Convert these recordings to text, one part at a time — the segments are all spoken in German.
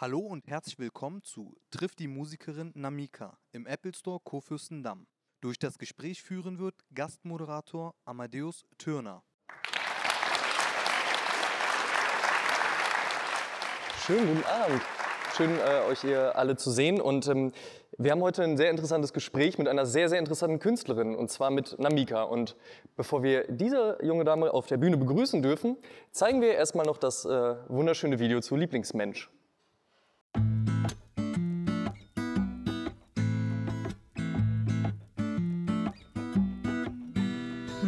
Hallo und herzlich willkommen zu Trifft die Musikerin Namika im Apple Store Kurfürstendamm. Durch das Gespräch führen wird Gastmoderator Amadeus Türner. Schönen guten Abend. Schön, äh, euch hier alle zu sehen. Und ähm, wir haben heute ein sehr interessantes Gespräch mit einer sehr, sehr interessanten Künstlerin, und zwar mit Namika. Und bevor wir diese junge Dame auf der Bühne begrüßen dürfen, zeigen wir erstmal noch das äh, wunderschöne Video zu Lieblingsmensch.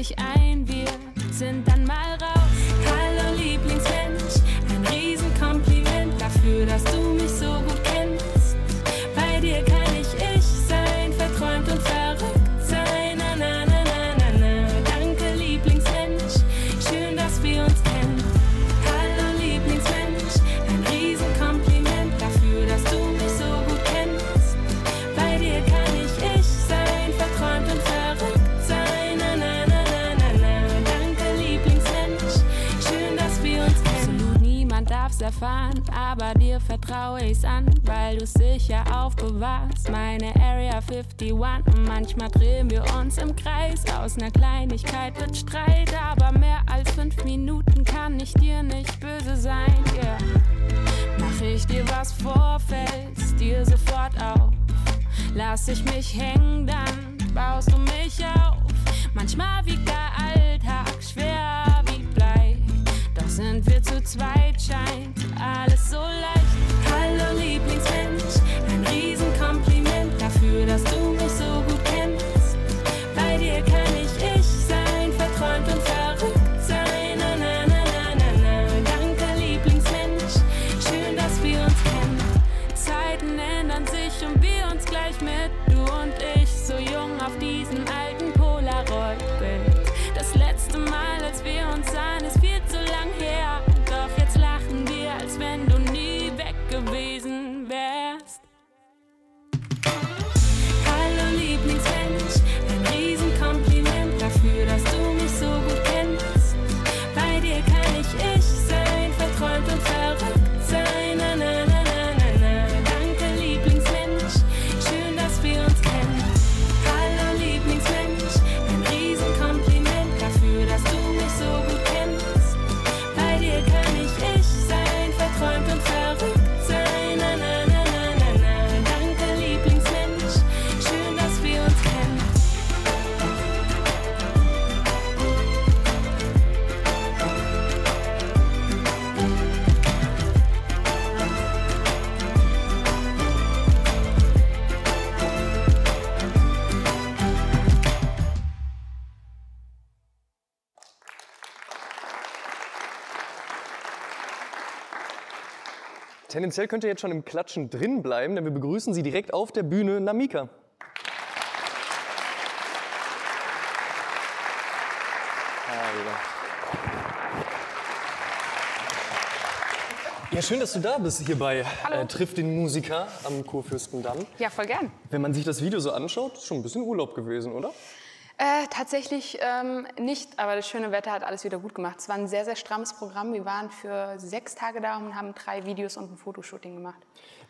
pack ich dich ein, wir sind erfahren, aber dir vertraue ich's an, weil du's sicher aufbewahrst. Meine Area 51 und manchmal drehen wir uns im Kreis. Aus ner Kleinigkeit wird Streit, aber mehr als fünf Minuten kann ich dir nicht böse sein. Yeah. Mach ich dir was vor, fällst dir sofort auf. Lass ich mich hängen, dann baust du mich auf. Manchmal wiegt der Alltag schwer wie Blei. Doch sind wir zu zweit, scheint alles so Tendenziell könnt ihr jetzt schon im Klatschen drin bleiben, denn wir begrüßen Sie direkt auf der Bühne Namika. Ja, schön, dass du da bist hier bei äh, Trifft den Musiker am Kurfürstendamm. Ja, voll gern. Wenn man sich das Video so anschaut, ist schon ein bisschen Urlaub gewesen, oder? Äh, tatsächlich ähm, nicht, aber das schöne Wetter hat alles wieder gut gemacht. Es war ein sehr, sehr strammes Programm. Wir waren für sechs Tage da und haben drei Videos und ein Fotoshooting gemacht.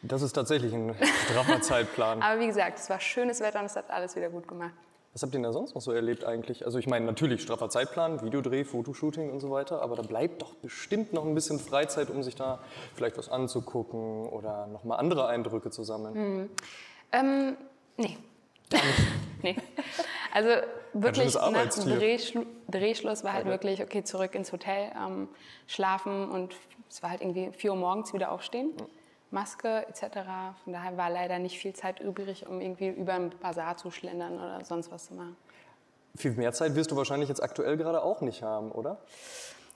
Das ist tatsächlich ein straffer Zeitplan. Aber wie gesagt, es war schönes Wetter und es hat alles wieder gut gemacht. Was habt ihr denn da sonst noch so erlebt eigentlich? Also ich meine natürlich straffer Zeitplan, Videodreh, Fotoshooting und so weiter, aber da bleibt doch bestimmt noch ein bisschen Freizeit, um sich da vielleicht was anzugucken oder nochmal andere Eindrücke zu sammeln. Ähm, nee. nee. Also wirklich nach dem. Drehschlu Drehschluss war halt Okay. wirklich, okay, zurück ins Hotel, ähm, schlafen und es war halt irgendwie 4 Uhr morgens wieder aufstehen. Maske etc. Von daher war leider nicht viel Zeit übrig, um irgendwie über einen Bazar zu schlendern oder sonst was zu machen. Viel mehr Zeit wirst du wahrscheinlich jetzt aktuell gerade auch nicht haben, oder?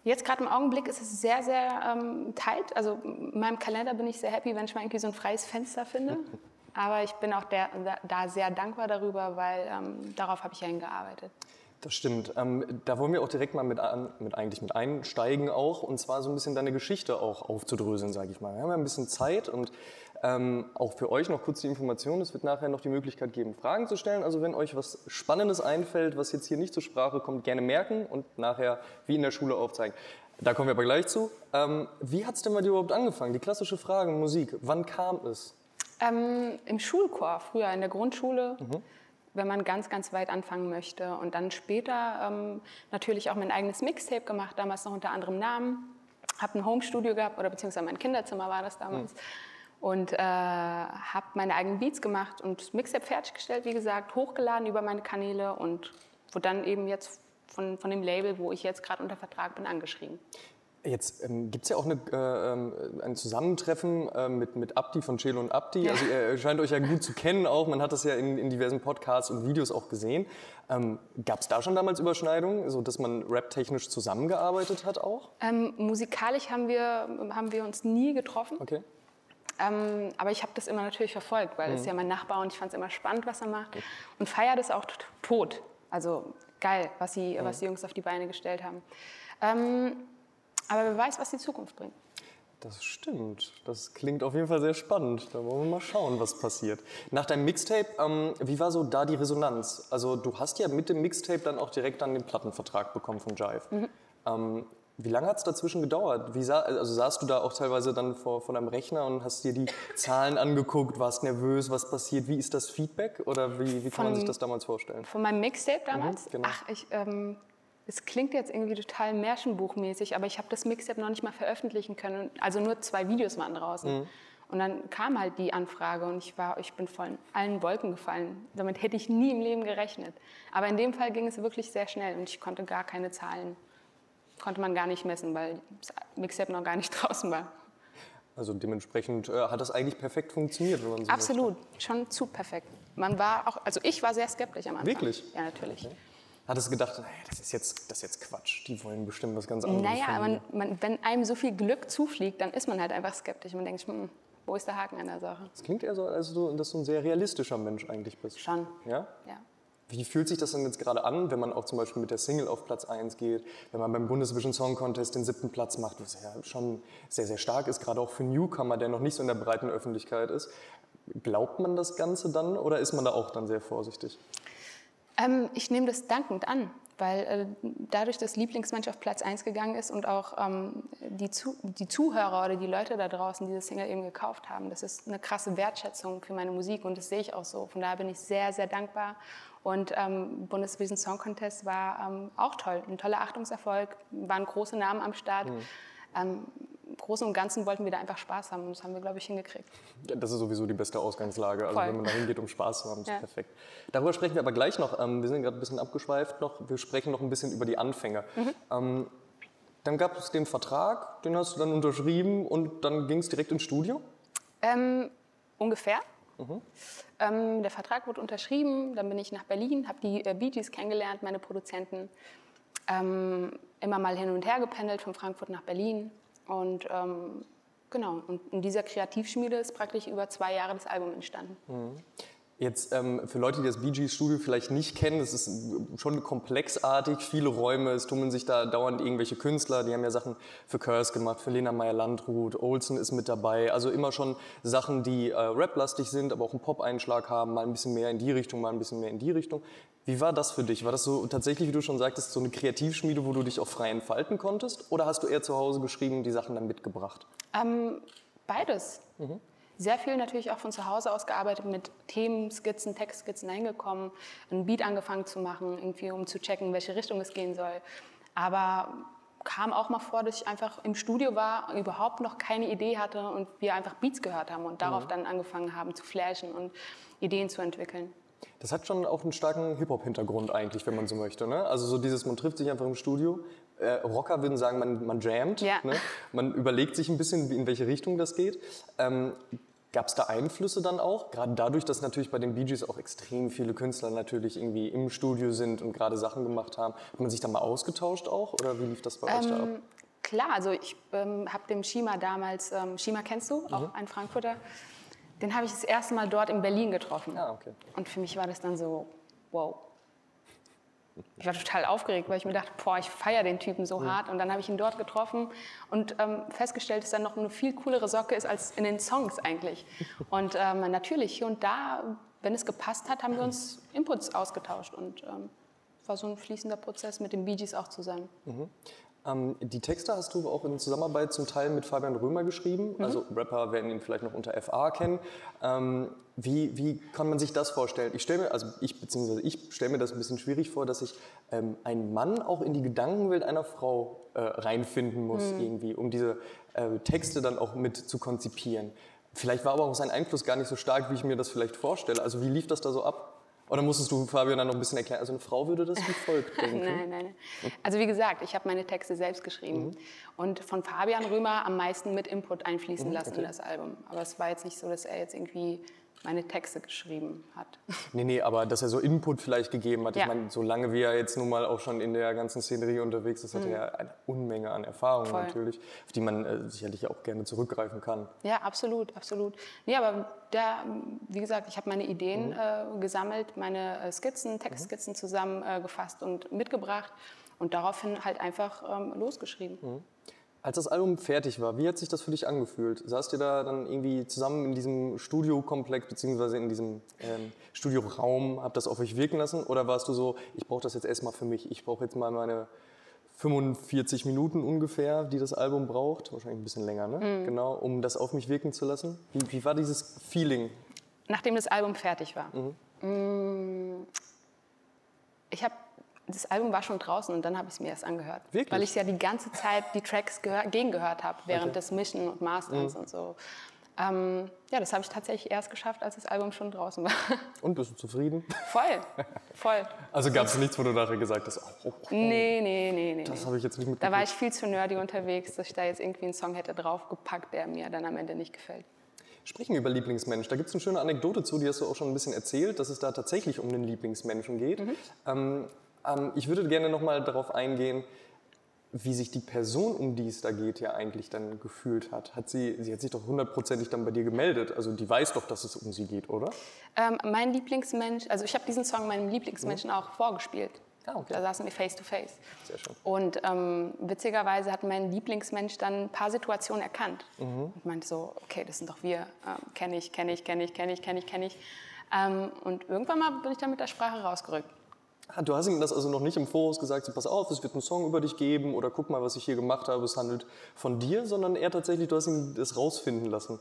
Jetzt gerade im Augenblick ist es sehr, sehr ähm, tight. Also in meinem Kalender bin ich sehr happy, wenn ich mal irgendwie so ein freies Fenster finde. Aber ich bin auch der, da sehr dankbar darüber, weil ähm, darauf habe ich ja hingearbeitet. Das stimmt. Ähm, da wollen wir auch direkt mal mit, an, mit, eigentlich mit einsteigen auch und zwar so ein bisschen deine Geschichte auch aufzudröseln, sage ich mal. Wir haben ja ein bisschen Zeit und ähm, auch für euch noch kurz die Information. Es wird nachher noch die Möglichkeit geben, Fragen zu stellen. Also wenn euch was Spannendes einfällt, was jetzt hier nicht zur Sprache kommt, gerne merken und nachher wie in der Schule aufzeigen. Da kommen wir aber gleich zu. Ähm, wie hat es denn bei dir überhaupt angefangen? Die klassische Frage, Musik. Wann kam es? Ähm, Im Schulchor, früher in der Grundschule, mhm. wenn man ganz, ganz weit anfangen möchte. Und dann später ähm, natürlich auch mein eigenes Mixtape gemacht, damals noch unter anderem Namen. Habe ein Homestudio gehabt, oder beziehungsweise mein Kinderzimmer war das damals. Mhm. Und äh, habe meine eigenen Beats gemacht und Mixtape fertiggestellt, wie gesagt, hochgeladen über meine Kanäle und wurde dann eben jetzt von, von dem Label, wo ich jetzt gerade unter Vertrag bin, angeschrieben. Jetzt ähm, gibt es ja auch eine, äh, ähm, ein Zusammentreffen äh, mit, mit Abdi von Chelo und Abdi. Also ihr scheint euch ja gut zu kennen auch. Man hat das ja in, in diversen Podcasts und Videos auch gesehen. Ähm, Gab es da schon damals Überschneidungen, so dass man raptechnisch zusammengearbeitet hat auch? Ähm, musikalisch haben wir, haben wir uns nie getroffen. Okay. Ähm, aber ich habe das immer natürlich verfolgt, weil mhm. ist ja mein Nachbar und ich fand es immer spannend, was er macht. Und feiere das auch tot. Also geil, was, sie, mhm. was die Jungs auf die Beine gestellt haben. Ähm, aber wer weiß, was die Zukunft bringt. Das stimmt. Das klingt auf jeden Fall sehr spannend. Da wollen wir mal schauen, was passiert. Nach deinem Mixtape, ähm, wie war so da die Resonanz? Also du hast ja mit dem Mixtape dann auch direkt dann den Plattenvertrag bekommen von Jive. Mhm. Ähm, wie lange hat es dazwischen gedauert? Wie sah, also saßt du da auch teilweise dann vor, vor deinem Rechner und hast dir die Zahlen angeguckt, warst nervös, was passiert? Wie ist das Feedback oder wie, wie kann von, man sich das damals vorstellen? Von meinem Mixtape damals? Mhm, genau. Ach, ich, ähm, es klingt jetzt irgendwie total Märchenbuchmäßig, aber ich habe das Mixtape noch nicht mal veröffentlichen können. Also nur zwei Videos waren draußen. Mhm. Und dann kam halt die Anfrage und ich, war, ich bin von allen Wolken gefallen. Damit hätte ich nie im Leben gerechnet. Aber in dem Fall ging es wirklich sehr schnell und ich konnte gar keine Zahlen, konnte man gar nicht messen, weil das Mixtape noch gar nicht draußen war. Also dementsprechend äh, hat das eigentlich perfekt funktioniert, wenn man so Absolut, schon zu perfekt. Man war auch, also ich war sehr skeptisch am Anfang. Wirklich? Ja, natürlich. Okay hattest du gedacht, naja, das ist, jetzt, das ist jetzt Quatsch, die wollen bestimmt was ganz anderes. Naja, man, man, wenn einem so viel Glück zufliegt, dann ist man halt einfach skeptisch. Man denkt, hm, wo ist der Haken an der Sache? Es klingt eher so, als du, dass du ein sehr realistischer Mensch eigentlich bist. Schon. Ja? Ja. Wie fühlt sich das denn jetzt gerade an, wenn man auch zum Beispiel mit der Single auf Platz 1 geht, wenn man beim Bundesvision Song Contest den siebten Platz macht, was ja schon sehr, sehr stark ist, gerade auch für Newcomer, der noch nicht so in der breiten Öffentlichkeit ist. Glaubt man das Ganze dann oder ist man da auch dann sehr vorsichtig? Ähm, ich nehme das dankend an weil äh, dadurch, dass Lieblingsmensch auf Platz 1 gegangen ist und auch ähm, die, Zu die Zuhörer oder die Leute da draußen diese Single eben gekauft haben, das ist eine krasse Wertschätzung für meine Musik und das sehe ich auch so. Von daher bin ich sehr, sehr dankbar. Und ähm, Bundesvision Song Contest war ähm, auch toll, ein toller Achtungserfolg, waren große Namen am Start. Mhm. Im Großen und Ganzen wollten wir da einfach Spaß haben und das haben wir, glaube ich, hingekriegt. Ja, das ist sowieso die beste Ausgangslage. Also Voll. wenn man da hingeht, um Spaß zu haben, ist ja. perfekt. Darüber sprechen wir aber gleich noch. Ähm, wir sind gerade ein bisschen abgeschweift noch. Wir sprechen noch ein bisschen über die Anfänge. Mhm. Ähm, dann gab es den Vertrag, den hast du dann unterschrieben und dann ging es direkt ins Studio? Ähm, ungefähr. Mhm. Ähm, der Vertrag wurde unterschrieben, dann bin ich nach Berlin, habe die äh, Bee Gees kennengelernt, meine Produzenten. Ähm, immer mal hin und her gependelt von Frankfurt nach Berlin. Und ähm, genau, und in dieser Kreativschmiede ist praktisch über zwei Jahre das Album entstanden. Mhm. Jetzt ähm, für Leute, die das BG Studio vielleicht nicht kennen, es ist schon komplexartig, viele Räume, es tummeln sich da dauernd irgendwelche Künstler, die haben ja Sachen für Curse gemacht, für Lena Meyer-Landrut, Olsen ist mit dabei, also immer schon Sachen, die äh, raplastig sind, aber auch einen Pop-Einschlag haben, mal ein bisschen mehr in die Richtung, mal ein bisschen mehr in die Richtung. Wie war das für dich? War das so tatsächlich, wie du schon sagtest, so eine Kreativschmiede, wo du dich auch frei entfalten konntest? Oder hast du eher zu Hause geschrieben und die Sachen dann mitgebracht? Ähm, beides. Mhm. Sehr viel natürlich auch von zu Hause aus gearbeitet, mit Themenskizzen, Textskizzen eingekommen, einen Beat angefangen zu machen, irgendwie um zu checken, in welche Richtung es gehen soll. Aber kam auch mal vor, dass ich einfach im Studio war, überhaupt noch keine Idee hatte und wir einfach Beats gehört haben und darauf mhm. dann angefangen haben zu flashen und Ideen zu entwickeln. Das hat schon auch einen starken Hip-Hop-Hintergrund eigentlich, wenn man so möchte. Ne? Also so dieses, man trifft sich einfach im Studio. Äh, Rocker würden sagen, man, man jammt. Ja. Ne? Man überlegt sich ein bisschen, in welche Richtung das geht. Ähm, Gab es da Einflüsse dann auch? Gerade dadurch, dass natürlich bei den Bee Gees auch extrem viele Künstler natürlich irgendwie im Studio sind und gerade Sachen gemacht haben. Hat man sich da mal ausgetauscht auch oder wie lief das bei ähm, euch da ab? Ähm, klar, also ich ähm, habe dem Shima damals, ähm, Shima kennst du, auch ein Frankfurter, den habe ich das erste Mal dort in Berlin getroffen. Ah, okay. Und für mich war das dann so, wow. Ich war total aufgeregt, weil ich mir dachte, boah, ich feiere den Typen so hart. Und dann habe ich ihn dort getroffen und ähm, festgestellt, dass er noch eine viel coolere Socke ist als in den Songs eigentlich. Und ähm, natürlich, hier und da, wenn es gepasst hat, haben wir uns Inputs ausgetauscht. Und ähm, war so ein fließender Prozess mit den Bee Gees auch zusammen. Ähm, die Texte hast du auch in Zusammenarbeit zum Teil mit Fabian Römer geschrieben. Also Rapper werden ihn vielleicht noch unter FA kennen. Ähm, wie, wie kann man sich das vorstellen? Ich stelle mir, also ich beziehungsweise ich stelle mir das ein bisschen schwierig vor, dass sich ähm, ein Mann auch in die Gedankenwelt einer Frau äh, reinfinden muss irgendwie, um diese äh, Texte dann auch mit zu konzipieren. Vielleicht war aber auch sein Einfluss gar nicht so stark, wie ich mir das vielleicht vorstelle. Also wie lief das da so ab? Oder musstest du Fabian dann noch ein bisschen erklären? Also eine Frau würde das wie folgt denken. Nein, nein, nein. Also wie gesagt, ich habe meine Texte selbst geschrieben und von Fabian Römer am meisten mit Input einfließen lassen in das Album. Aber es war jetzt nicht so, dass er jetzt irgendwie meine Texte geschrieben hat. Nee, nee, aber dass er so Input vielleicht gegeben hat. Ja. Ich meine, solange wie er jetzt nun mal auch schon in der ganzen Szenerie unterwegs ist, hat er ja eine Unmenge an Erfahrung Mhm. Voll. natürlich, auf die man äh, sicherlich auch gerne zurückgreifen kann. Ja, absolut, absolut. Nee, aber der, wie gesagt, ich habe meine Ideen Mhm. äh, gesammelt, meine äh, Skizzen, Textskizzen zusammengefasst und mitgebracht und daraufhin halt einfach ähm, losgeschrieben. Mhm. Als das Album fertig war, wie hat sich das für dich angefühlt? Saßt ihr da dann irgendwie zusammen in diesem Studiokomplex beziehungsweise in diesem ähm, Studioraum, habt das auf euch wirken lassen? Oder warst du so, ich brauche das jetzt erstmal für mich, ich brauche jetzt mal meine 45 Minuten ungefähr, die das Album braucht, wahrscheinlich ein bisschen länger, ne? Mhm. Genau, um das auf mich wirken zu lassen. Wie, wie war dieses Feeling? Nachdem das Album fertig war. Mm, Ich habe das Album war schon draußen und dann habe ich es mir erst angehört. Wirklich? Weil ich ja die ganze Zeit die Tracks gehör gegengehört habe während Okay. Mhm. des Mischen und Masterns und so. Ähm, ja, das habe ich tatsächlich erst geschafft, als das Album schon draußen war. Und bist du zufrieden? voll, voll. Also gab es nichts, wo du nachher gesagt hast, oh, oh, oh, Nee, nee, nee, nee. das habe ich jetzt nicht Da mitgekriegt. war ich viel zu nerdy unterwegs, dass ich da jetzt irgendwie einen Song hätte draufgepackt, der mir dann am Ende nicht gefällt. Sprechen wir über Lieblingsmensch. Da gibt es eine schöne Anekdote zu, die hast du auch schon ein bisschen erzählt, dass es da tatsächlich um den Lieblingsmenschen geht. Ähm, ähm, ich würde gerne noch mal darauf eingehen, wie sich die Person, um die es da geht, ja eigentlich dann gefühlt hat. hat sie, sie hat sich doch hundertprozentig dann bei dir gemeldet. Also die weiß doch, dass es um sie geht, oder? Ähm, mein Lieblingsmensch, also ich habe diesen Song meinem Lieblingsmenschen auch vorgespielt. Ah, okay. Da saßen wir face to face. Sehr schön. Und ähm, witzigerweise hat mein Lieblingsmensch dann ein paar Situationen erkannt und meinte so, okay, das sind doch wir, ähm, kenne ich, kenne ich, kenne ich, kenne ich, kenne ich, kenne ich. Ähm, und irgendwann mal bin ich dann mit der Sprache rausgerückt. Ah, du hast ihm das also noch nicht im Voraus gesagt, so, pass auf, es wird einen Song über dich geben oder guck mal, was ich hier gemacht habe, es handelt von dir, sondern er tatsächlich, du hast ihm das rausfinden lassen.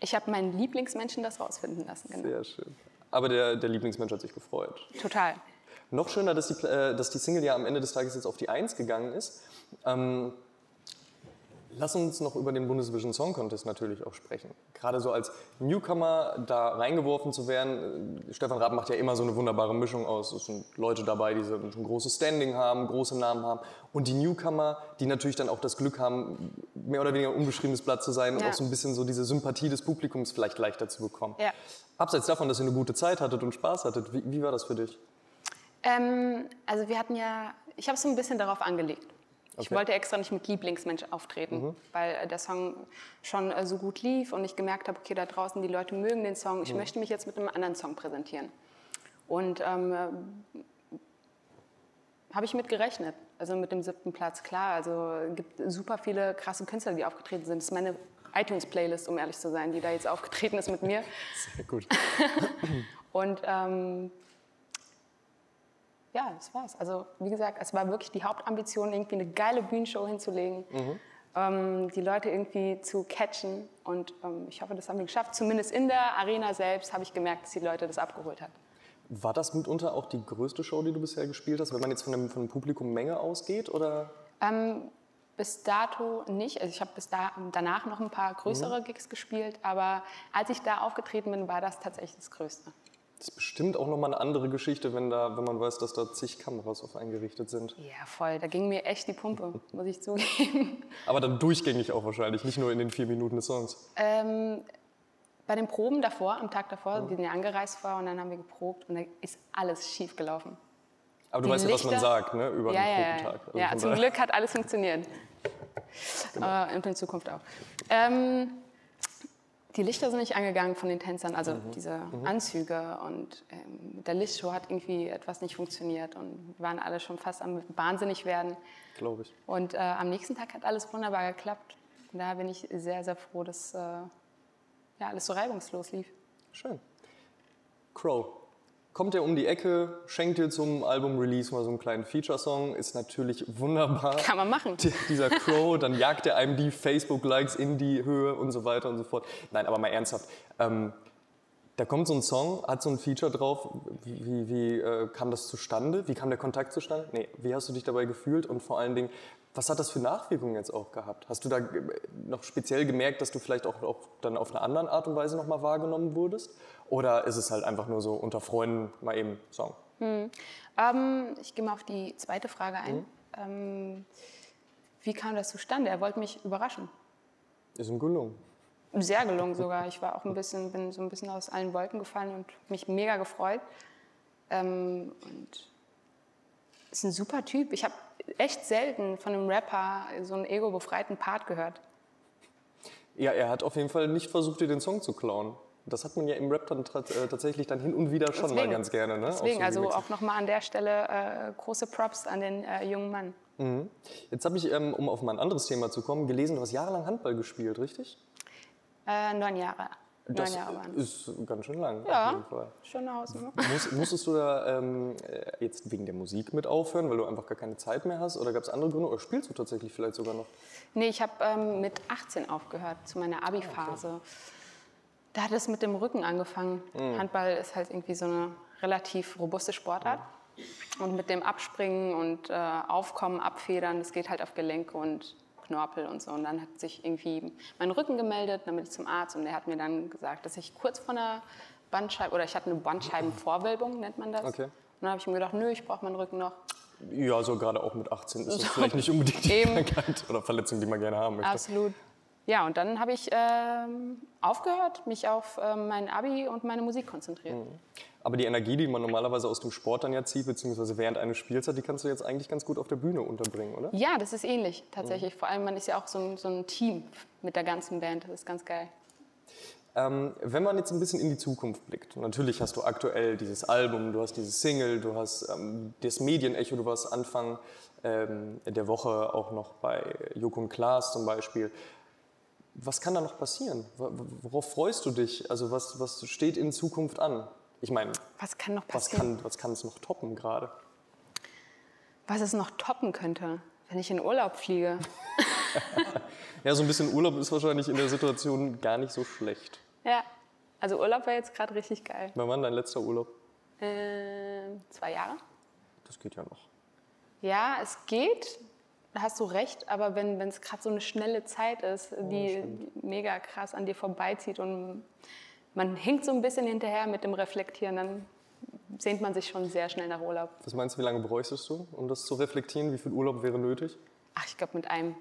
Ich habe meinen Lieblingsmenschen das rausfinden lassen. Genau. Sehr schön. Aber der, der Lieblingsmensch hat sich gefreut. Total. Noch schöner, dass die, äh, dass die Single ja am Ende des Tages jetzt auf die Eins gegangen ist. Ähm, lass uns noch über den Bundesvision Song Contest natürlich auch sprechen. Gerade so als Newcomer da reingeworfen zu werden. äh, Stefan Raab macht ja immer so eine wunderbare Mischung aus. Es sind Leute dabei, die so ein großes Standing haben, große Namen haben. Und die Newcomer, die natürlich dann auch das Glück haben, mehr oder weniger ein unbeschriebenes Blatt zu sein und Ja. auch so ein bisschen so diese Sympathie des Publikums vielleicht leichter zu bekommen. Ja. Abseits davon, dass ihr eine gute Zeit hattet und Spaß hattet, wie, wie war das für dich? Ähm, also wir hatten ja, ich habe es so ein bisschen darauf angelegt. Ich Okay. wollte extra nicht mit Lieblingsmensch auftreten, weil äh, der Song schon äh, so gut lief und ich gemerkt habe, okay, da draußen die Leute mögen den Song. Ich möchte mich jetzt mit einem anderen Song präsentieren. Und ähm, äh, habe ich mit gerechnet. Also mit dem siebten Platz, klar. Also es gibt super viele krasse Künstler, die aufgetreten sind. Das ist meine iTunes-Playlist, um ehrlich zu sein, die da jetzt aufgetreten ist mit mir. Sehr gut. Und ähm, ja, das war's. Also wie gesagt, es war wirklich die Hauptambition, irgendwie eine geile Bühnenshow hinzulegen, ähm, die Leute irgendwie zu catchen. Und ähm, ich hoffe, das haben wir geschafft. Zumindest in der Arena selbst habe ich gemerkt, dass die Leute das abgeholt hat. War das mitunter auch die größte Show, die du bisher gespielt hast, wenn man jetzt von, dem, von der Publikummenge ausgeht? Oder? Ähm, bis dato nicht. Also ich habe bis da, danach noch ein paar größere Gigs gespielt, aber als ich da aufgetreten bin, war das tatsächlich das Größte. Das ist bestimmt auch nochmal eine andere Geschichte, wenn, da, wenn man weiß, dass da zig Kameras auf eingerichtet sind. Ja, voll. Da ging mir echt die Pumpe, muss ich zugeben. Aber dann durchgängig auch wahrscheinlich, nicht nur in den vier Minuten des Songs. Ähm, bei den Proben davor, am Tag davor, die sind ja angereist war und dann haben wir geprobt und da ist alles schief gelaufen. Aber du Die weißt ja, was man Lichter- sagt, ne? Über ja, den. Probentag. Also ja zum Glück hat alles funktioniert. Äh, und in Zukunft auch. Ähm, die Lichter sind nicht angegangen von den Tänzern, also diese Anzüge. Und ähm, mit der Lichtshow hat irgendwie etwas nicht funktioniert und wir waren alle schon fast am wahnsinnig werden. Glaube ich. Und äh, am nächsten Tag hat alles wunderbar geklappt. Und da bin ich sehr, sehr froh, dass äh, ja, alles so reibungslos lief. Schön. Crow. Kommt er um die Ecke, schenkt dir zum Album-Release mal so einen kleinen Feature-Song, ist natürlich wunderbar. Kann man machen. Die- Dieser Crow, dann jagt er einem die Facebook-Likes in die Höhe und so weiter und so fort. Nein, aber mal ernsthaft. Ähm, da kommt so ein Song, hat so ein Feature drauf. Wie, wie, wie äh, kam das zustande? Wie kam der Kontakt zustande? Nee, wie hast du dich dabei gefühlt? Und vor allen Dingen, was hat das für Nachwirkungen jetzt auch gehabt? Hast du da noch speziell gemerkt, dass du vielleicht auch, auch dann auf eine andere Art und Weise nochmal wahrgenommen wurdest? Oder ist es halt einfach nur so unter Freunden mal eben Song? Ähm, ich gehe mal auf die zweite Frage ein. Ähm, wie kam das zustande? Er wollte mich überraschen. Ist ihm gelungen. Sehr gelungen sogar. Ich war auch ein bisschen, bin so ein bisschen aus allen Wolken gefallen und mich mega gefreut. Ähm, und ist ein super Typ. Ich habe echt selten von einem Rapper so einen ego-befreiten Part gehört. Ja, er hat auf jeden Fall nicht versucht, dir den Song zu klauen. Das hat man ja im Rap dann äh, tatsächlich dann hin und wieder schon mal Deswegen. ganz gerne. Ne? Deswegen, so also auch nochmal an der Stelle äh, große Props an den äh, jungen Mann. Jetzt habe ich, ähm, um auf mal ein anderes Thema zu kommen, gelesen, du hast jahrelang Handball gespielt, richtig? Äh, neun Jahre. Das neun Jahre waren. ist ganz schön lang. Auf Ja, jeden Fall. schon aus. Ne? Muss, musstest du da ähm, äh, jetzt wegen der Musik mit aufhören, weil du einfach gar keine Zeit mehr hast? Oder gab es andere Gründe? Oder spielst du tatsächlich vielleicht sogar noch? Nee, ich habe ähm, mit 18 aufgehört, zu meiner Abi-Phase. Da hat es mit dem Rücken angefangen. Handball ist halt irgendwie so eine relativ robuste Sportart. Und mit dem Abspringen und äh, Aufkommen, Abfedern, das geht halt auf Gelenke und Knorpel und so. Und dann hat sich irgendwie mein Rücken gemeldet, dann bin ich zum Arzt und der hat mir dann gesagt, dass ich kurz vor einer Bandscheibe, oder ich hatte eine Bandscheibenvorwölbung, nennt man das. Okay. Und dann habe ich mir gedacht, nö, ich brauche meinen Rücken noch. Ja, so gerade auch mit 18 ist das So. vielleicht nicht unbedingt die. Krankheit oder Verletzung, die man gerne haben möchte. Absolut. Ja, und dann habe ich ähm, aufgehört, mich auf ähm, mein Abi und meine Musik konzentriert. Aber die Energie, die man normalerweise aus dem Sport dann ja zieht, beziehungsweise während eines Spiels hat, die kannst du jetzt eigentlich ganz gut auf der Bühne unterbringen, oder? Ja, das ist ähnlich tatsächlich. Vor allem, man ist ja auch so ein, so ein Team mit der ganzen Band. Das ist ganz geil. Ähm, wenn man jetzt ein bisschen in die Zukunft blickt, natürlich hast du aktuell dieses Album, du hast dieses Single, du hast ähm, das Medienecho, du warst Anfang ähm, der Woche auch noch bei Joko und Klaas zum Beispiel. Was kann da noch passieren? Wo- Worauf freust du dich? Also was, was steht in Zukunft an? Ich meine, Was kann noch was passieren? kann, was kann es noch toppen gerade? Was es noch toppen könnte, wenn ich in Urlaub fliege. Ja, so ein bisschen Urlaub ist wahrscheinlich in der Situation gar nicht so schlecht. Ja, also Urlaub wäre jetzt gerade richtig geil. Wann war dein letzter Urlaub? Ähm, zwei Jahre? Das geht ja noch. Ja, es geht. Hast du recht, aber wenn es gerade so eine schnelle Zeit ist, die mega krass an dir vorbeizieht und man hinkt so ein bisschen hinterher mit dem Reflektieren, dann sehnt man sich schon sehr schnell nach Urlaub. Was meinst du, wie lange bräuchtest du, um das zu reflektieren? Wie viel Urlaub wäre nötig? Ach, ich glaube, mit einem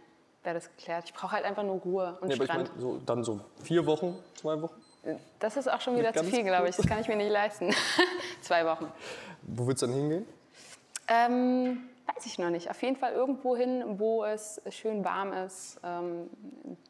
wäre das geklärt. Ich brauche halt einfach nur Ruhe und Ja, aber ich Strand. meine, so, dann so vier Wochen, zwei Wochen? das ist auch schon wieder zu viel, glaube ich. Das kann ich mir nicht leisten. Zwei Wochen. Wo wird es dann hingehen? Ähm, weiß ich noch nicht. Auf jeden Fall irgendwo hin, wo es schön warm ist, ähm,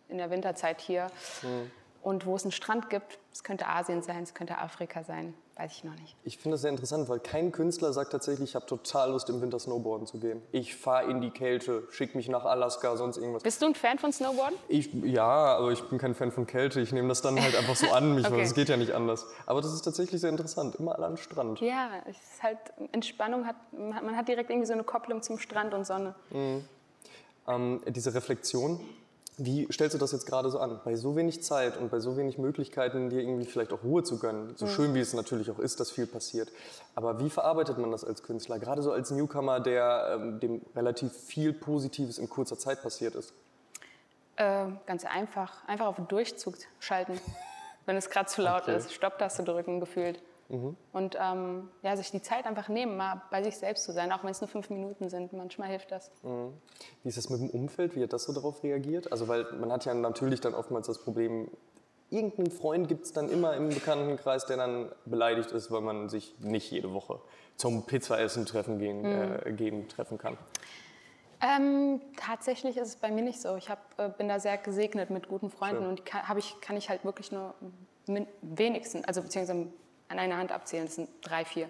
in der Winterzeit hier. Hm. Und wo es einen Strand gibt. Es könnte Asien sein, es könnte Afrika sein. Weiß ich noch nicht. Ich finde das sehr interessant, weil kein Künstler sagt tatsächlich, ich habe total Lust, im Winter Snowboarden zu gehen. Ich fahre in die Kälte, schick mich nach Alaska, sonst irgendwas. Bist du ein Fan von Snowboarden? Ich, ja, aber ich bin kein Fan von Kälte. Ich nehme das dann halt einfach so an mich, weil Okay. es geht ja nicht anders. Aber das ist tatsächlich sehr interessant. Immer alle an den Strand. Ja, es ist halt Entspannung. Hat, man hat direkt irgendwie so eine Kopplung zum Strand und Sonne. Ähm, diese Reflexion, wie stellst du das jetzt gerade so an? Bei so wenig Zeit und bei so wenig Möglichkeiten, dir irgendwie vielleicht auch Ruhe zu gönnen, so schön wie es natürlich auch ist, dass viel passiert. Aber wie verarbeitet man das als Künstler? Gerade so als Newcomer, der ähm, dem relativ viel Positives in kurzer Zeit passiert ist. Äh, ganz einfach. Einfach auf Durchzug schalten, wenn es gerade zu laut Okay. ist. Stopptaste drücken, gefühlt. Und ähm, ja, sich die Zeit einfach nehmen, mal bei sich selbst zu sein, auch wenn es nur fünf Minuten sind. Manchmal hilft das. Wie ist das mit dem Umfeld? Wie hat das so darauf reagiert? Also, weil man hat ja natürlich dann oftmals das Problem, irgendeinen Freund gibt es dann immer im Bekanntenkreis, der dann beleidigt ist, weil man sich nicht jede Woche zum Pizzaessen treffen gehen, äh, gehen treffen kann. Ähm, tatsächlich ist es bei mir nicht so. Ich hab, äh, bin da sehr gesegnet mit guten Freunden Schön. und die kann, ich, kann ich halt wirklich nur min- wenigstens, also beziehungsweise an einer Hand abzählen. Das sind drei, vier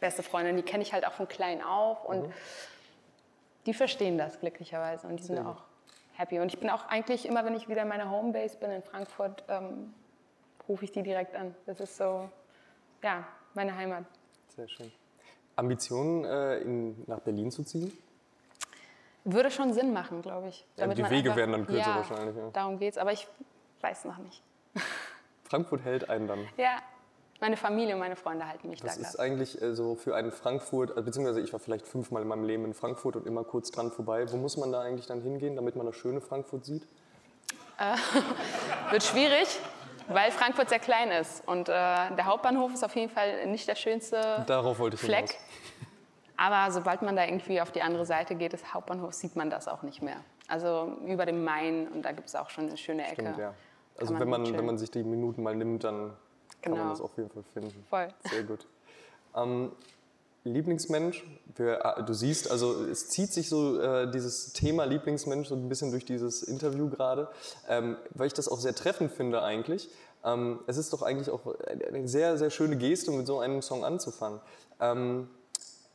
beste Freunde. Die kenne ich halt auch von klein auf und Mhm. die verstehen das glücklicherweise und die sind auch happy. Und ich bin auch eigentlich immer, wenn ich wieder in meiner Homebase bin in Frankfurt, ähm, rufe ich die direkt an. Das ist so, ja, meine Heimat. Sehr schön. Ambitionen, äh, in, nach Berlin zu ziehen? Würde schon Sinn machen, glaube ich. Ja, Damit die Wege werden dann kürzer ja, wahrscheinlich, ja. Darum geht's, aber ich weiß noch nicht. Frankfurt hält einen dann. Ja, meine Familie und meine Freunde halten mich Was da ist gerade. eigentlich äh, so für einen Frankfurt, äh, beziehungsweise ich war vielleicht fünfmal in meinem Leben in Frankfurt und immer kurz dran vorbei. Wo muss man da eigentlich dann hingehen, damit man das schöne Frankfurt sieht? Wird schwierig, weil Frankfurt sehr klein ist. Und äh, der Hauptbahnhof ist auf jeden Fall nicht der schönste Darauf wollte ich Fleck. hinaus. Aber sobald man da irgendwie auf die andere Seite geht des Hauptbahnhofs, sieht man das auch nicht mehr. Also über dem Main und da gibt es auch schon eine schöne Ecke. Stimmt, ja. Also man wenn, man, wenn man sich die Minuten mal nimmt, dann kann man Genau. das auf jeden Fall finden. Voll. Sehr gut. Ähm, Lieblingsmensch, wir, äh, du siehst, also es zieht sich so äh, dieses Thema Lieblingsmensch so ein bisschen durch dieses Interview gerade, ähm, weil ich das auch sehr treffend finde eigentlich. Ähm, es ist doch eigentlich auch eine sehr, sehr schöne Geste, mit so einem Song anzufangen. Ähm,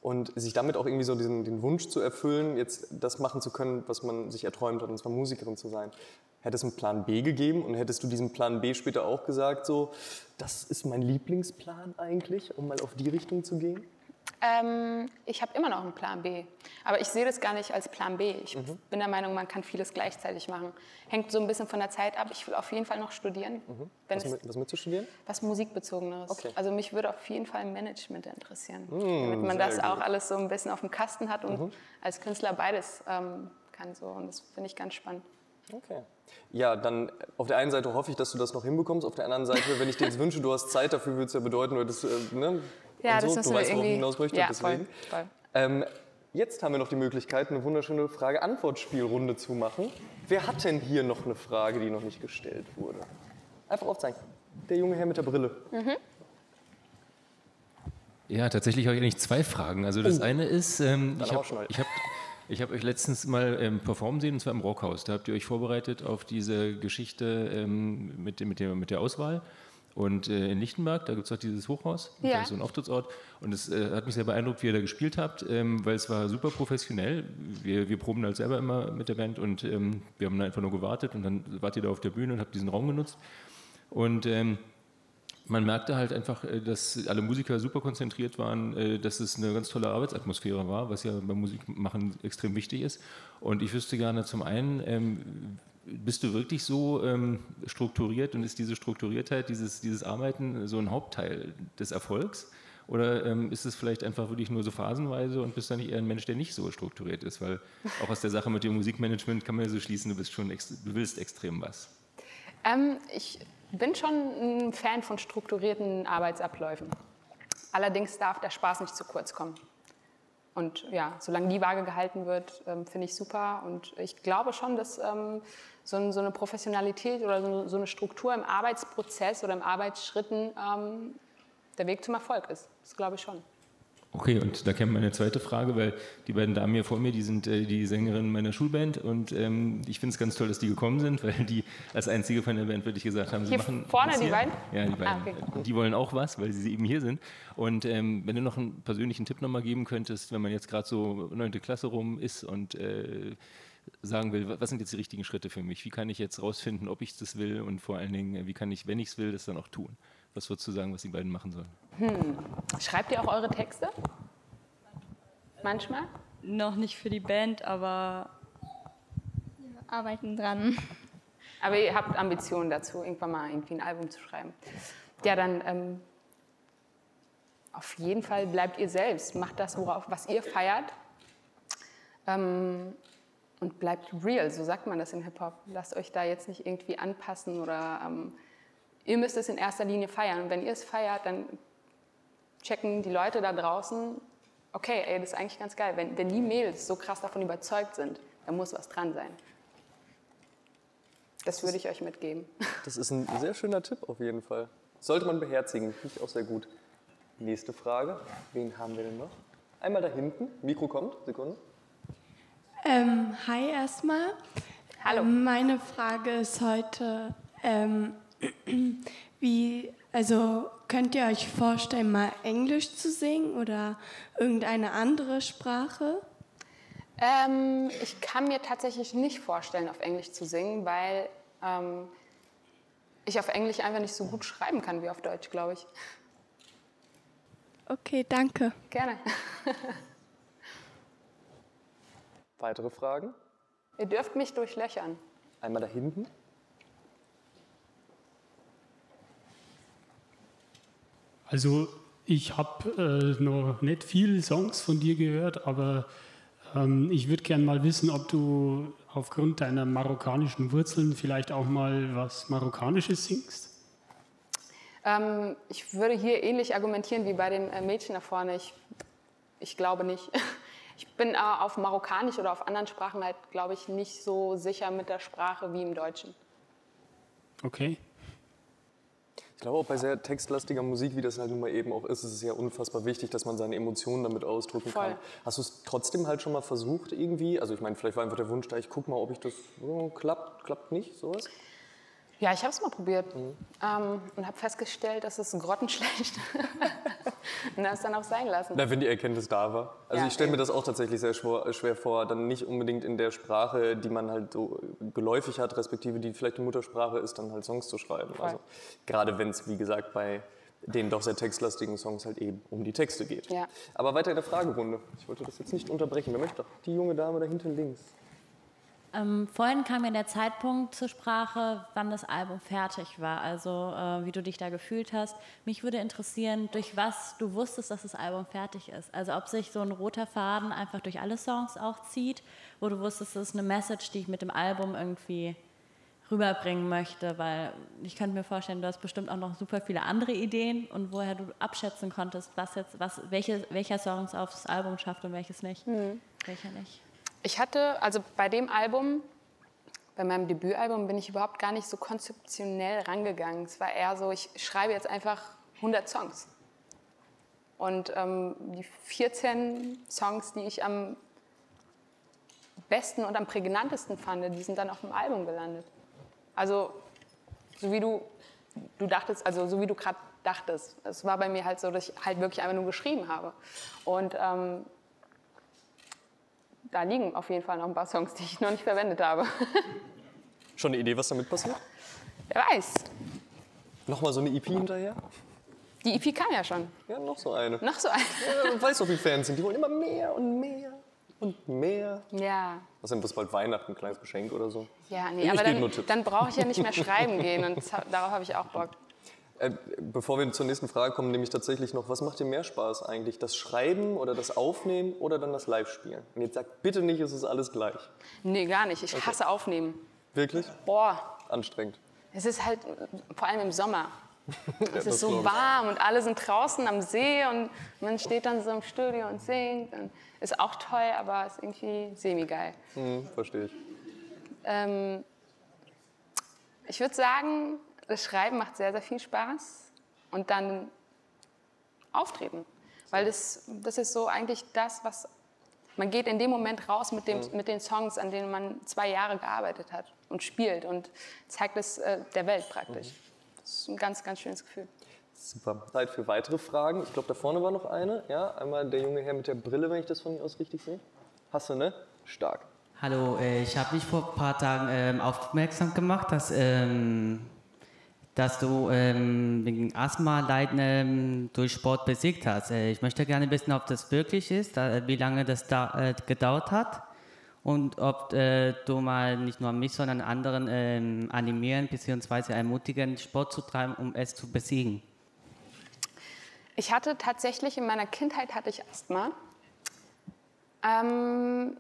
und sich damit auch irgendwie so diesen, den Wunsch zu erfüllen, jetzt das machen zu können, was man sich erträumt hat, und zwar Musikerin zu sein. Hätte es einen Plan B gegeben und hättest du diesem Plan B später auch gesagt, so, das ist mein Lieblingsplan eigentlich, um mal auf die Richtung zu gehen? Ähm, ich habe immer noch einen Plan B. Aber ich sehe das gar nicht als Plan B. Ich Mhm. bin der Meinung, man kann vieles gleichzeitig machen. Hängt so ein bisschen von der Zeit ab. Ich will auf jeden Fall noch studieren, wenn Was, mit, was mitzustudieren? was Musikbezogeneres. Okay. Also mich würde auf jeden Fall Management interessieren. damit man das gut. auch alles so ein bisschen auf dem Kasten hat und als Künstler beides ähm, kann. So. Und das finde ich ganz spannend. Okay. Ja, dann auf der einen Seite hoffe ich, dass du das noch hinbekommst. Auf der anderen Seite, wenn ich dir jetzt wünsche, du hast Zeit dafür, würde es ja bedeuten, du hättest, äh, ne? Ja, und das so. müssen Du wir weißt, worauf ich irgendwie- hinaus möchte, ja, deswegen. voll, voll. Ähm, jetzt haben wir noch die Möglichkeit, eine wunderschöne Frage-Antwort-Spielrunde zu machen. Wer hat denn hier noch eine Frage, die noch nicht gestellt wurde? Einfach aufzeigen. Der junge Herr mit der Brille. Ja, tatsächlich habe ich eigentlich zwei Fragen. Also das eine ist, ähm, ich habe ich hab, ich hab euch letztens mal ähm, performen sehen, und zwar im Rockhaus. Da habt ihr euch vorbereitet auf diese Geschichte ähm, mit, dem- mit, der, mit der Auswahl. Und äh, in Lichtenberg, da gibt es auch dieses Hochhaus, Ja. da so ein Auftrittsort. Und es äh, hat mich sehr beeindruckt, wie ihr da gespielt habt, ähm, weil es war super professionell. Wir, wir proben halt selber immer mit der Band und ähm, wir haben dann einfach nur gewartet und dann wart ihr da auf der Bühne und habt diesen Raum genutzt. Und ähm, man merkte halt einfach, äh, dass alle Musiker super konzentriert waren, äh, dass es eine ganz tolle Arbeitsatmosphäre war, was ja beim Musikmachen extrem wichtig ist. Und ich wüsste gerne zum einen, ähm, bist du wirklich so ähm, strukturiert und ist diese Strukturiertheit, dieses, dieses Arbeiten so ein Hauptteil des Erfolgs? Oder ähm, ist es vielleicht einfach wirklich nur so phasenweise und bist du nicht eher ein Mensch, der nicht so strukturiert ist? Weil auch aus der Sache mit dem Musikmanagement kann man ja so schließen, du bist schon, du willst extrem was. Ähm, ich bin schon ein Fan von strukturierten Arbeitsabläufen. Allerdings darf der Spaß nicht zu kurz kommen. Und ja, solange die Waage gehalten wird, ähm, finde ich super. Und ich glaube schon, dass ähm, so, so eine Professionalität oder so, so eine Struktur im Arbeitsprozess oder im Arbeitsschritten ähm, der Weg zum Erfolg ist. Das glaube ich schon. Okay, und da käme meine zweite Frage, weil die beiden Damen hier vor mir, die sind äh, die Sängerinnen meiner Schulband und ähm, ich finde es ganz toll, dass die gekommen sind, weil die als einzige von der Band wirklich gesagt haben, sie Hier machen vorne, die beiden? Ja, die beiden. Ah, okay. Die wollen auch was, weil sie eben hier sind. Und ähm, wenn du noch einen persönlichen Tipp nochmal geben könntest, wenn man jetzt gerade so neunte Klasse rum ist und äh, sagen will, was sind jetzt die richtigen Schritte für mich? Wie kann ich jetzt rausfinden, ob ich das will und vor allen Dingen, wie kann ich, wenn ich es will, das dann auch tun? Was würdest du sagen, was die beiden machen sollen? Schreibt ihr auch eure Texte? Manchmal? Noch nicht für die Band, aber arbeiten dran. Aber ihr habt Ambitionen dazu, irgendwann mal irgendwie ein Album zu schreiben. Ja, dann ähm, auf jeden Fall bleibt ihr selbst. Macht das, worauf, was ihr feiert. Ähm, und bleibt real, so sagt man das im Hip-Hop. Lasst euch da jetzt nicht irgendwie anpassen oder ähm, ihr müsst es in erster Linie feiern. Und wenn ihr es feiert, dann checken die Leute da draußen, okay, ey, das ist eigentlich ganz geil. Wenn, wenn die Mädels so krass davon überzeugt sind, dann muss was dran sein. Das würde ich euch mitgeben. Das ist ein sehr schöner Tipp auf jeden Fall. Sollte man beherzigen, finde ich auch sehr gut. Nächste Frage. Wen haben wir denn noch? Einmal da hinten. Mikro kommt. Sekunde. Ähm, hi erstmal. Hallo. Ähm, meine Frage ist heute, ähm, wie, also könnt ihr euch vorstellen, mal Englisch zu singen oder irgendeine andere Sprache? Ähm, ich kann mir tatsächlich nicht vorstellen, auf Englisch zu singen, weil ähm, ich auf Englisch einfach nicht so gut schreiben kann wie auf Deutsch, glaube ich. Okay, danke. Gerne. Weitere Fragen? Ihr dürft mich durchlöchern. Einmal da hinten. Also ich habe äh, noch nicht viele Songs von dir gehört, aber ähm, ich würde gerne mal wissen, ob du aufgrund deiner marokkanischen Wurzeln vielleicht auch mal was Marokkanisches singst. Ähm, ich würde hier ähnlich argumentieren wie bei den äh, Mädchen da vorne. Ich, ich glaube nicht. Ich bin äh, auf Marokkanisch oder auf anderen Sprachen halt, glaube ich, nicht so sicher mit der Sprache wie im Deutschen. Okay. Ich glaube auch bei sehr textlastiger Musik, wie das halt nun mal eben auch ist, ist es ja unfassbar wichtig, dass man seine Emotionen damit ausdrücken Voll. kann. Hast du es trotzdem halt schon mal versucht irgendwie? Also ich meine, vielleicht war einfach der Wunsch da, ich guck mal, ob ich das oh, klappt, klappt nicht, sowas? Ja, ich habe es mal probiert ähm, und habe festgestellt, dass es grottenschlecht und habe es dann auch sein lassen. Na, wenn die Erkenntnis da war. Also Ja, ich stelle mir das auch tatsächlich sehr schwer, schwer vor, dann nicht unbedingt in der Sprache, die man halt so geläufig hat, respektive die vielleicht die Muttersprache ist, dann halt Songs zu schreiben. Voll. Also gerade wenn es, wie gesagt, bei den doch sehr textlastigen Songs halt eben um die Texte geht. Ja. Aber weiter in der Fragerunde. Ich wollte das jetzt nicht unterbrechen. Wer möchte? Die junge Dame da hinten links. Ähm, vorhin kam mir der Zeitpunkt zur Sprache, wann das Album fertig war, also äh, wie du dich da gefühlt hast. Mich würde interessieren, durch was du wusstest, dass das Album fertig ist. Also ob sich so ein roter Faden einfach durch alle Songs auch zieht, wo du wusstest, das ist eine Message, die ich mit dem Album irgendwie rüberbringen möchte, weil ich könnte mir vorstellen, du hast bestimmt auch noch super viele andere Ideen und woher du abschätzen konntest, was jetzt, was, welche, welcher Songs aufs Album schafft und welches nicht. Welcher nicht. Ich hatte, also bei dem Album, bei meinem Debütalbum, bin ich überhaupt gar nicht so konzeptionell rangegangen. Es war eher so, ich schreibe jetzt einfach 100 Songs. Und ähm, die 14 Songs, die ich am besten und am prägnantesten fand, die sind dann auf dem Album gelandet. Also, so wie du, du dachtest, also so wie du gerade dachtest. Es war bei mir halt so, dass ich halt wirklich einfach nur geschrieben habe. Und ähm, da liegen auf jeden Fall noch ein paar Songs, die ich noch nicht verwendet habe. Schon eine Idee, was damit passiert? Wer weiß. Nochmal so eine EP hinterher? Die EP kam ja schon. Ja, noch so eine. Noch so ein. Ja, du weißt doch, wie Fans sind. Die wollen immer mehr und mehr und mehr. Ja, Was denn, das bald Weihnachten, ein kleines Geschenk oder so? ja, nee, Ich aber dann, dann brauche ich ja nicht mehr schreiben gehen und darauf habe ich auch Bock. Äh, bevor wir zur nächsten Frage kommen, nämlich tatsächlich noch, was macht dir mehr Spaß eigentlich? Das Schreiben oder das Aufnehmen oder dann das Live-Spielen? Und jetzt sagt bitte nicht, es ist alles gleich. Nee, gar nicht. Ich hasse Aufnehmen. Wirklich? Boah, Anstrengend. es ist halt, vor allem im Sommer. Es das ist so ich. warm und alle sind draußen am See und man steht dann so im Studio und singt. Und ist auch toll, aber ist irgendwie semi-geil. Hm, verstehe ich. Ähm, ich würde sagen, das Schreiben macht sehr, sehr viel Spaß. Und dann auftreten. Weil das, das ist so eigentlich das, was. Man geht in dem Moment raus mit, dem, mit den Songs, an denen man zwei Jahre gearbeitet hat und spielt und zeigt es äh, der Welt praktisch. Das ist ein ganz, ganz schönes Gefühl. Super. Zeit für weitere Fragen. Ich glaube, da vorne war noch eine. Ja, einmal der junge Herr mit der Brille, wenn ich das von hier aus richtig sehe. Hast du, ne? Stark. Hallo, äh, ich habe dich vor ein paar Tagen ähm, aufmerksam gemacht, dass, ähm, dass du ähm, wegen Asthma-Leiden ähm, durch Sport besiegt hast. Äh, ich möchte gerne wissen, ob das wirklich ist, da, wie lange das da, äh, gedauert hat und ob äh, du mal nicht nur mich, sondern anderen ähm, animieren bzw. ermutigen, Sport zu treiben, um es zu besiegen. Ich hatte tatsächlich in meiner Kindheit hatte ich Asthma. Ähm,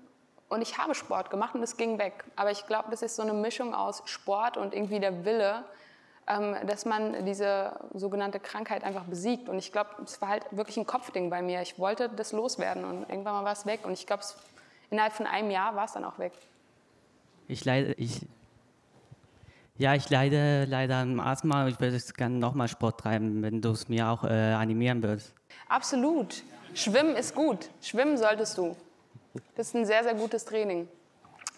und ich habe Sport gemacht und es ging weg. Aber ich glaube, das ist so eine Mischung aus Sport und irgendwie der Wille, dass man diese sogenannte Krankheit einfach besiegt. Und ich glaube, es war halt wirklich ein Kopfding bei mir. Ich wollte das loswerden und irgendwann mal war es weg. Und ich glaube, innerhalb von einem Jahr war es dann auch weg. Ich leide, ich, ja, ich leide leider an Asthma. Ich würde gerne nochmal Sport treiben, wenn du es mir auch äh, animieren würdest. Absolut. Schwimmen ist gut. Schwimmen solltest du. Das ist ein sehr, sehr gutes Training.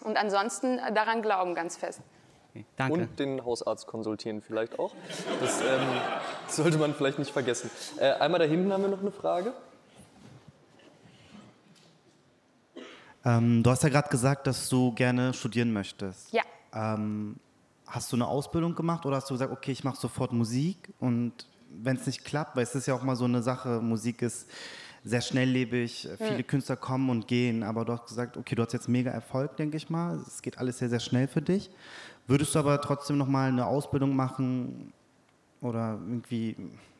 Und ansonsten daran glauben ganz fest. Danke. Und den Hausarzt konsultieren vielleicht auch. Das ähm, sollte man vielleicht nicht vergessen. Äh, einmal da hinten haben wir noch eine Frage. Ähm, du hast ja gerade gesagt, dass du gerne studieren möchtest. Ja. Ähm, hast du eine Ausbildung gemacht oder hast du gesagt, okay, ich mache sofort Musik und wenn es nicht klappt, weil es ist ja auch mal so eine Sache, Musik ist sehr schnelllebig, viele Künstler kommen und gehen, aber du hast gesagt, okay, du hast jetzt mega Erfolg, denke ich mal, es geht alles sehr, sehr schnell für dich. Würdest du aber trotzdem nochmal eine Ausbildung machen oder irgendwie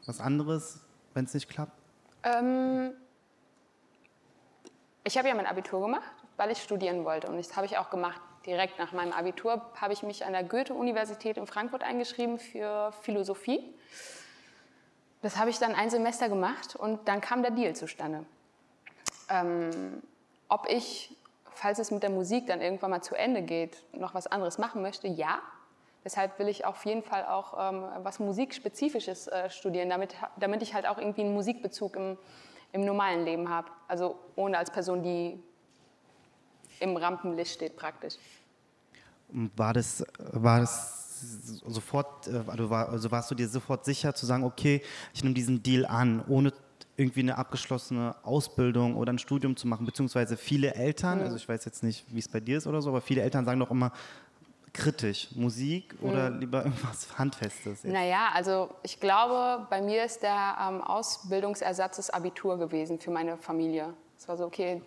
was anderes, wenn es nicht klappt? Ähm, ich habe ja mein Abitur gemacht, weil ich studieren wollte. Und das habe ich auch gemacht. Direkt nach meinem Abitur habe ich mich an der Goethe-Universität in Frankfurt eingeschrieben für Philosophie. Das habe ich dann ein Semester gemacht und dann kam der Deal zustande. Ähm, ob ich, falls es mit der Musik dann irgendwann mal zu Ende geht, noch was anderes machen möchte, ja. Deshalb will ich auf jeden Fall auch ähm, was Musikspezifisches äh, studieren, damit, damit ich halt auch irgendwie einen Musikbezug im, im normalen Leben habe. Also ohne als Person, die im Rampenlicht steht praktisch. War das, war das sofort, äh, also, war, also warst du dir sofort sicher zu sagen, okay, ich nehme diesen Deal an, ohne irgendwie eine abgeschlossene Ausbildung oder ein Studium zu machen, beziehungsweise viele Eltern, also ich weiß jetzt nicht, wie es bei dir ist oder so, aber viele Eltern sagen doch immer kritisch, Musik oder lieber irgendwas Handfestes. jetzt? Naja, also ich glaube, bei mir ist der ähm, Ausbildungsersatz das Abitur gewesen für meine Familie. Es war so, okay,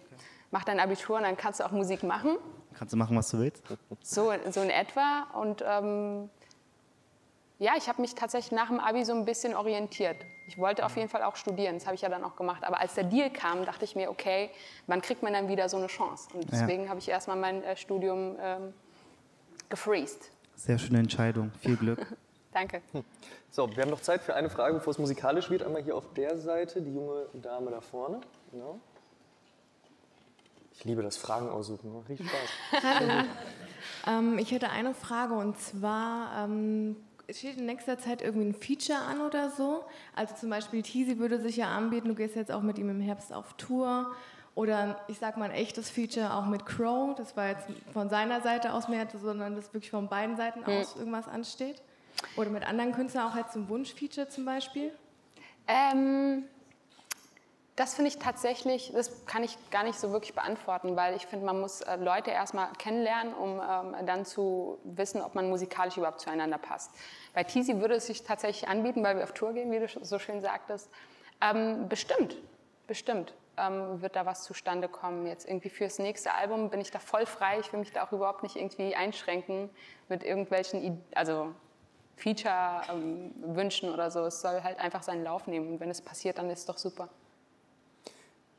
mach dein Abitur und dann kannst du auch Musik machen. Kannst du machen, was du willst? So, so in etwa. Und ähm, ja, ich habe mich tatsächlich nach dem Abi so ein bisschen orientiert. Ich wollte auf jeden Fall auch studieren, das habe ich ja dann auch gemacht. Aber als der Deal kam, dachte ich mir, okay, wann kriegt man dann wieder so eine Chance? Und deswegen habe ich erstmal mein äh, Studium ähm, gefreezed. Sehr schöne Entscheidung, viel Glück. Danke. So, wir haben noch Zeit für eine Frage, bevor es musikalisch wird. Einmal hier auf der Seite, die junge Dame da vorne. Genau. Ich liebe das Fragen aussuchen, macht richtig Spaß. Ähm, ich hätte eine Frage und zwar, ähm, steht in nächster Zeit irgendwie ein Feature an oder so? Also zum Beispiel Teasy würde sich ja anbieten, du gehst jetzt auch mit ihm im Herbst auf Tour. Oder ich sag mal ein echtes Feature auch mit Crow, das war jetzt von seiner Seite aus mehr, sondern das wirklich von beiden Seiten aus irgendwas ansteht. Oder mit anderen Künstlern auch jetzt ein Wunschfeature zum Beispiel. Ähm, das finde ich tatsächlich, das kann ich gar nicht so wirklich beantworten, weil ich finde, man muss äh, Leute erstmal kennenlernen, um ähm, dann zu wissen, ob man musikalisch überhaupt zueinander passt. Bei Teasy würde es sich tatsächlich anbieten, weil wir auf Tour gehen, wie du so schön sagtest. Ähm, bestimmt, bestimmt ähm, wird da was zustande kommen. Jetzt irgendwie fürs nächste Album bin ich da voll frei. Ich will mich da auch überhaupt nicht irgendwie einschränken mit irgendwelchen, also Feature-Wünschen oder so. Es soll halt einfach seinen Lauf nehmen. Und wenn es passiert, dann ist es doch super.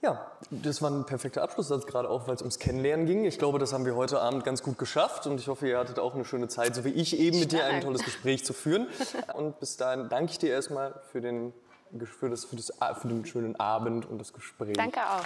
Ja, das war ein perfekter Abschlusssatz, gerade auch, weil es ums Kennenlernen ging. Ich glaube, das haben wir heute Abend ganz gut geschafft und ich hoffe, ihr hattet auch eine schöne Zeit, so wie ich eben mit dir ein tolles Gespräch zu führen. Und bis dahin danke ich dir erstmal für den, für das, für das, für den schönen Abend und das Gespräch. Danke auch.